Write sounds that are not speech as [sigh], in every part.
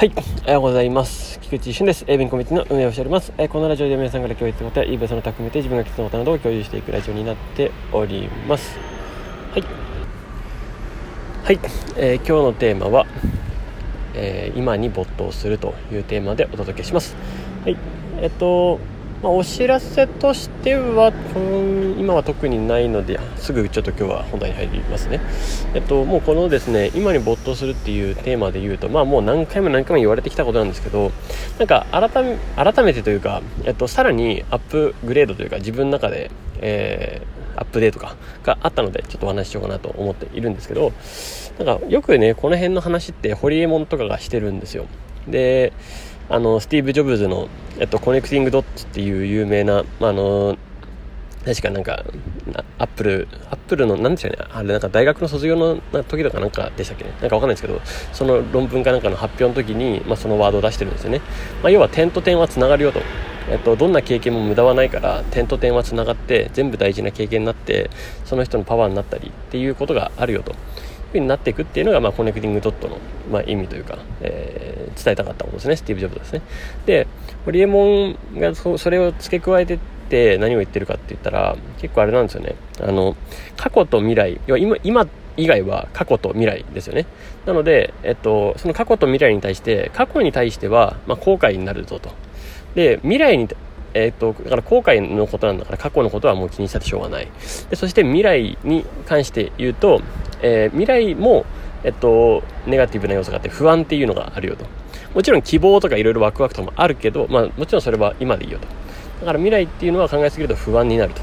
はい、おはようございます。菊池俊です。英文コミュニティの運営をしております。えーこのラジオで皆さんから共有したことや、イーベその他含めて自分が聞いたことなどを共有していくラジオになっております。はい。はい、えー今日のテーマは、えー今に没頭するというテーマでお届けします。はい。えっと、まあ、お知らせとしては、今は特にないので、すぐちょっと今日は本題に入りますね。えっと、もうこのですね、今に没頭するっていうテーマで言うと、まあもう何回も何回も言われてきたことなんですけど、なんか改め、改めてというか、えっと、さらにアップグレードというか自分の中で、えーアップデートかがあったのでちょっとお話ししようかなと思っているんですけどなんかよくねこの辺の話ってホリエモンとかがしてるんですよであのスティーブ・ジョブズの、えっと、 connecting dots っていう有名な、まああの確かなんかアップルアップルの何でしたかねあれなんか大学の卒業の時とかなんかでしたっけねなんかわかんないですけどその論文かなんかの発表の時に、まあ、そのワードを出してるんですよね、まあ、要は点と点はつながるよと。えっと、どんな経験も無駄はないから点と点はつながって全部大事な経験になってその人のパワーになったりっていうことがあるよと。ふうになっていくっていうのが、まあ、 connecting dot の、まあ、意味というか、えー伝えたかったことですね。スティーブ・ジョブズですね。でホリエモンがそれを付け加えてって何を言ってるかって言ったら結構あれなんですよね。あの過去と未来要は今今以外は過去と未来ですよね。なので、えっと、その過去と未来に対して過去に対しては、まあ、後悔になるぞと。で未来にえー、とだから後悔のことなんだから過去のことはもう気にしたってしょうがない。でそして未来に関して言うと、えー未来も、えっと、ネガティブな要素があって不安っていうのがあるよと。もちろん希望とかいろいろワクワクとかもあるけど、まあ、もちろんそれは今でいいよと。だから未来っていうのは考えすぎると不安になると。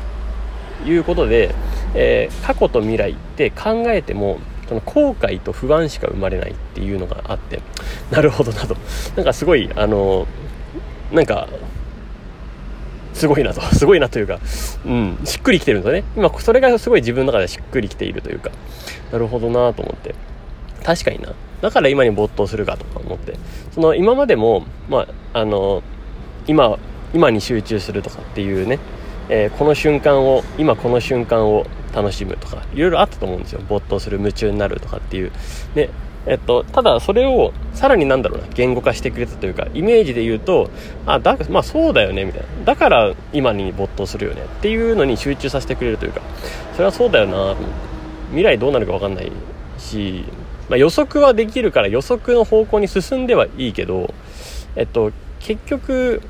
いうことで、えー過去と未来って考えてもその後悔と不安しか生まれないっていうのがあって。なるほどなと。なんかすごいあのなんかすごいなと。[laughs] すごいなというか、うん、しっくりきてるんですよね。今それがすごい自分の中でしっくりきているというか。なるほどなと思って。確かにな。だから今に没頭するかとか思って。その今までもまああの今今に集中するとかっていうね、えーこの瞬間を今この瞬間を楽しむとかいろいろあったと思うんですよ。没頭する夢中になるとかっていう。ね。えっと、ただそれをさらになんだろうな言語化してくれたというかイメージで言うとあだまあそうだよねみたいなだから今に没頭するよねっていうのに集中させてくれるというかそれはそうだよな未来どうなるか分かんないし、まあ、予測はできるから予測の方向に進んではいいけど、えっと、結局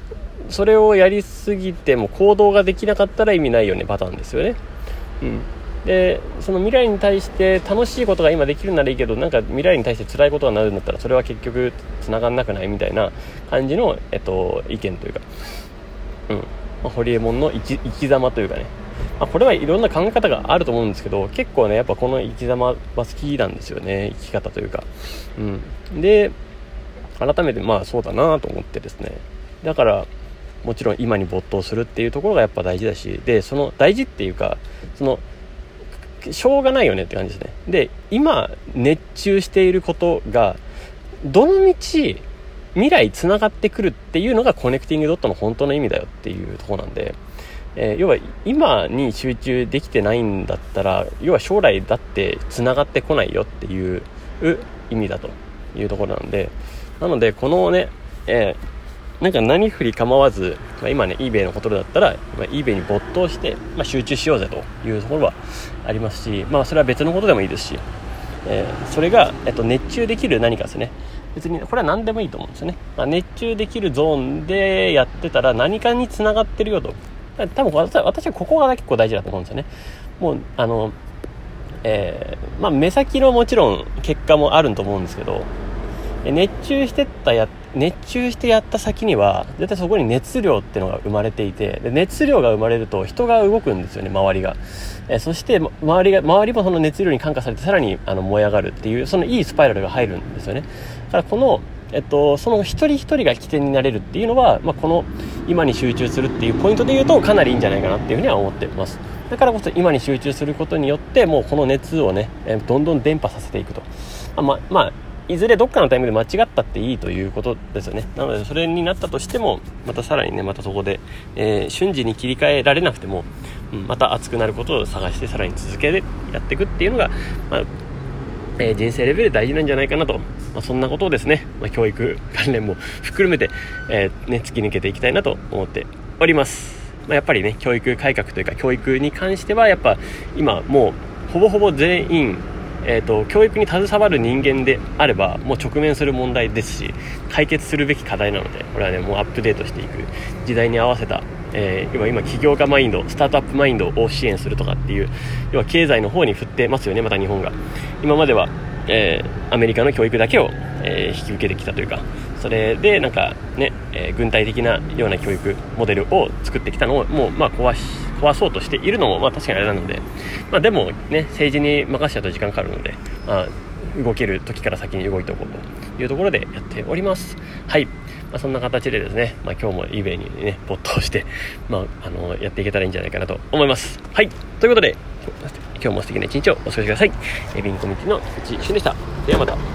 それをやりすぎても行動ができなかったら意味ないよねパターンですよね。うんでその未来に対して楽しいことが今できるならいいけどなんか未来に対して辛いことがなるんだったらそれは結局繋がんなくないみたいな感じの、えっと、意見というか、うん。まあ、ホリエモンの生き生き様というかね、まあ、これはいろんな考え方があると思うんですけど結構ねやっぱこの生き様は好きなんですよね。生き方というか、うん、で改めてまあそうだなと思ってですね。だからもちろん今に没頭するっていうところがやっぱ大事だしでその大事っていうかそのしょうがないよねって感じですね。で今熱中していることがどのみち未来つながってくるっていうのがコネクティングドットの本当の意味だよっていうとこなんで、えー要は今に集中できてないんだったら要は将来だってつながってこないよっていう意味だというところなんでなのでこのね、えーなんか何振り構わず、まあ、今ね eBay のことだったら、まあ、eBay に没頭して、まあ、集中しようぜというところはありますし、まあ、それは別のことでもいいですし、えーそれが、えっと、熱中できる何かですね。別にこれは何でもいいと思うんですよね、まあ、熱中できるゾーンでやってたら何かにつながってるよと。多分私私はここが結構大事だと思うんですよね。もうあのえーまあ、目先のもちろん結果もあると思うんですけど熱中してったや熱中してやった先には絶対そこに熱量ってのが生まれていてで熱量が生まれると人が動くんですよね周りが。えそして周りが周りもその熱量に感化されてさらにあの燃え上がるっていうそのいいスパイラルが入るんですよね。だからこのえっと、その一人一人が起点になれるっていうのは、まあ、この今に集中するっていうポイントで言うとかなりいいんじゃないかなっていうふうには思ってます。だからこそ今に集中することによってもうこの熱をね、どんどん伝播させていくと。あまあいずれどっかのタイミングで間違ったっていいということですよねなのでそれになったとしてもまたさらにねまたそこで、えー瞬時に切り替えられなくても、うんまた熱くなることを探してさらに続けてやっていくっていうのが、まあ、えー、人生レベル大事なんじゃないかなと、まあ、そんなことをですね、まあ、教育関連も [laughs] 含めて、えー、ね、突き抜けていきたいなと思っております。ま、やっぱりね、教育改革というか、教育に関しては、やっぱ今もう、ほぼほぼ全員、えーと、教育に携わる人間であればもう直面する問題ですし解決するべき課題なのでこれはねもうアップデートしていく時代に合わせた、えー、今今起業家マインドスタートアップマインドを支援するとかっていう要は経済の方に振ってますよねまた日本が。今までは、えー、アメリカの教育だけを、えー、引き受けてきたというかそれでなんかね、え軍隊的なような教育モデルを作ってきたのをもうまあ壊し壊そうとしているのも、まあ、確かにあれなので、まあ、でも、ね、政治に任せちゃうと時間かかるので、まあ、動ける時から先に動いておこうというところでやっております。はい。まあ、そんな形でですね、まあ、今日も eBay にね、没頭して、[laughs] まあ、あの、やっていけたらいいんじゃないかなと思います。はい。ということで、今日も素敵な一日をお過ごしください。エビンコミュニティの菊池俊でした。ではまた。